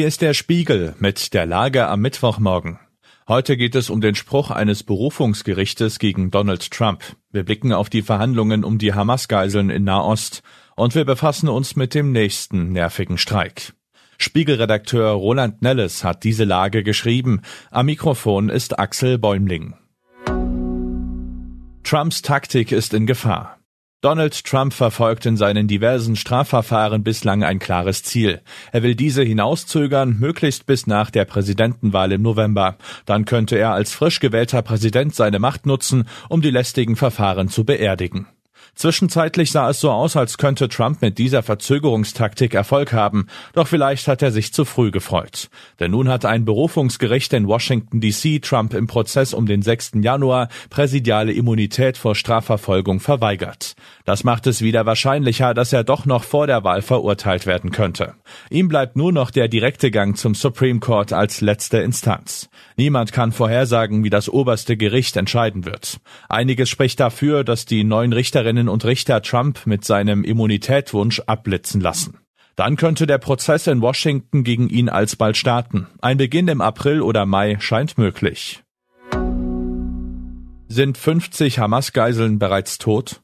Hier ist der Spiegel mit der Lage am Mittwochmorgen. Heute geht es um den Spruch eines Berufungsgerichtes gegen Donald Trump. Wir blicken auf die Verhandlungen um die Hamas-Geiseln in Nahost und wir befassen uns mit dem nächsten nervigen Streik. Spiegelredakteur Roland Nelles hat diese Lage geschrieben. Am Mikrofon ist Axel Bäumling. Trumps Taktik ist in Gefahr. Donald Trump verfolgt in seinen diversen Strafverfahren bislang ein klares Ziel. Er will diese hinauszögern, möglichst bis nach der Präsidentenwahl im November. Dann könnte er als frisch gewählter Präsident seine Macht nutzen, um die lästigen Verfahren zu beerdigen. Zwischenzeitlich sah es so aus, als könnte Trump mit dieser Verzögerungstaktik Erfolg haben, doch vielleicht hat er sich zu früh gefreut. Denn nun hat ein Berufungsgericht in Washington DC Trump im Prozess um den 6. Januar präsidiale Immunität vor Strafverfolgung verweigert. Das macht es wieder wahrscheinlicher, dass er doch noch vor der Wahl verurteilt werden könnte. Ihm bleibt nur noch der direkte Gang zum Supreme Court als letzte Instanz. Niemand kann vorhersagen, wie das oberste Gericht entscheiden wird. Einiges spricht dafür, dass die neuen Richterinnen Richterinnen und Richter Trump mit seinem Immunitätwunsch abblitzen lassen. Dann könnte der Prozess in Washington gegen ihn alsbald starten. Ein Beginn im April oder Mai scheint möglich. Sind 50 Hamas-Geiseln bereits tot?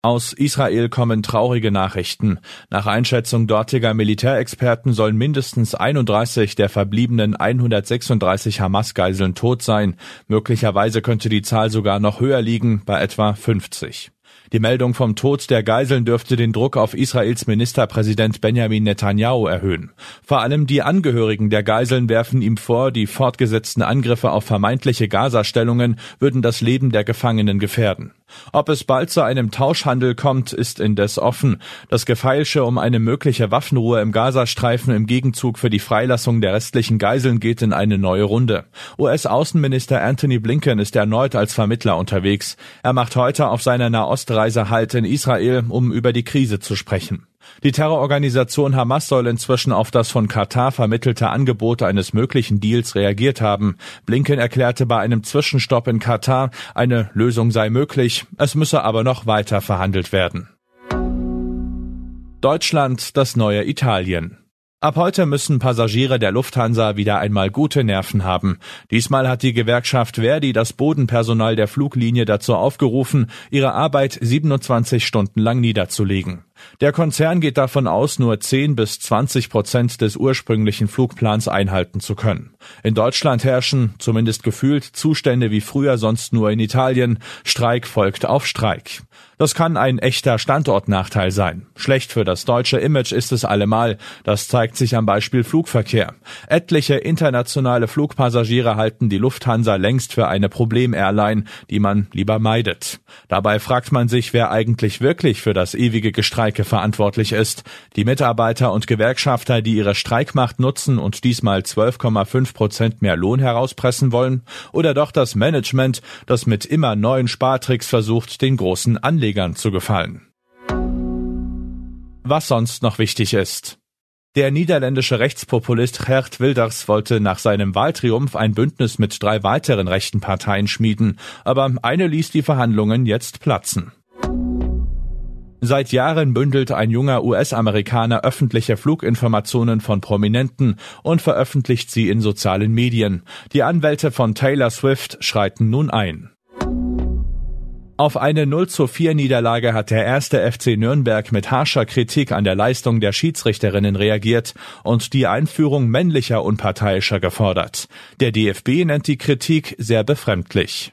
Aus Israel kommen traurige Nachrichten. Nach Einschätzung dortiger Militärexperten sollen mindestens 31 der verbliebenen 136 Hamas-Geiseln tot sein. Möglicherweise könnte die Zahl sogar noch höher liegen, bei etwa 50. Die Meldung vom Tod der Geiseln dürfte den Druck auf Israels Ministerpräsident Benjamin Netanyahu erhöhen. Vor allem die Angehörigen der Geiseln werfen ihm vor, die fortgesetzten Angriffe auf vermeintliche Gaza-Stellungen würden das Leben der Gefangenen gefährden. Ob es bald zu einem Tauschhandel kommt, ist indes offen. Das Gefeilsche um eine mögliche Waffenruhe im Gazastreifen im Gegenzug für die Freilassung der restlichen Geiseln geht in eine neue Runde. US-Außenminister Anthony Blinken ist erneut als Vermittler unterwegs. Er macht heute auf seiner Nahostreise Halt in Israel, um über die Krise zu sprechen. Die Terrororganisation Hamas soll inzwischen auf das von Katar vermittelte Angebot eines möglichen Deals reagiert haben. Blinken erklärte bei einem Zwischenstopp in Katar, eine Lösung sei möglich, es müsse aber noch weiter verhandelt werden. Deutschland das neue Italien. Ab heute müssen Passagiere der Lufthansa wieder einmal gute Nerven haben. Diesmal hat die Gewerkschaft Verdi das Bodenpersonal der Fluglinie dazu aufgerufen, ihre Arbeit 27 Stunden lang niederzulegen. Der Konzern geht davon aus, nur 10 bis 20 Prozent des ursprünglichen Flugplans einhalten zu können. In Deutschland herrschen, zumindest gefühlt, Zustände wie früher sonst nur in Italien. Streik folgt auf Streik. Das kann ein echter Standortnachteil sein. Schlecht für das deutsche Image ist es allemal. Das zeigt sich am Beispiel Flugverkehr. Etliche internationale Flugpassagiere halten die Lufthansa längst für eine Problem-Airline, die man lieber meidet. Dabei fragt man sich, wer eigentlich wirklich für das ewige Gestreik Streike verantwortlich ist. Die Mitarbeiter und Gewerkschafter, die ihre Streikmacht nutzen und diesmal 12,5 Prozent mehr Lohn herauspressen wollen, oder doch das Management, das mit immer neuen Spartricks versucht, den großen Anlegern zu gefallen. Was sonst noch wichtig ist. Der niederländische Rechtspopulist Gert Wilders wollte nach seinem Wahltriumph ein Bündnis mit drei weiteren rechten Parteien schmieden, aber eine ließ die Verhandlungen jetzt platzen. Seit Jahren bündelt ein junger US-Amerikaner öffentliche Fluginformationen von Prominenten und veröffentlicht sie in sozialen Medien. Die Anwälte von Taylor Swift schreiten nun ein. Auf eine 0 zu 4 Niederlage hat der erste FC Nürnberg mit harscher Kritik an der Leistung der Schiedsrichterinnen reagiert und die Einführung männlicher Unparteiischer gefordert. Der DFB nennt die Kritik sehr befremdlich.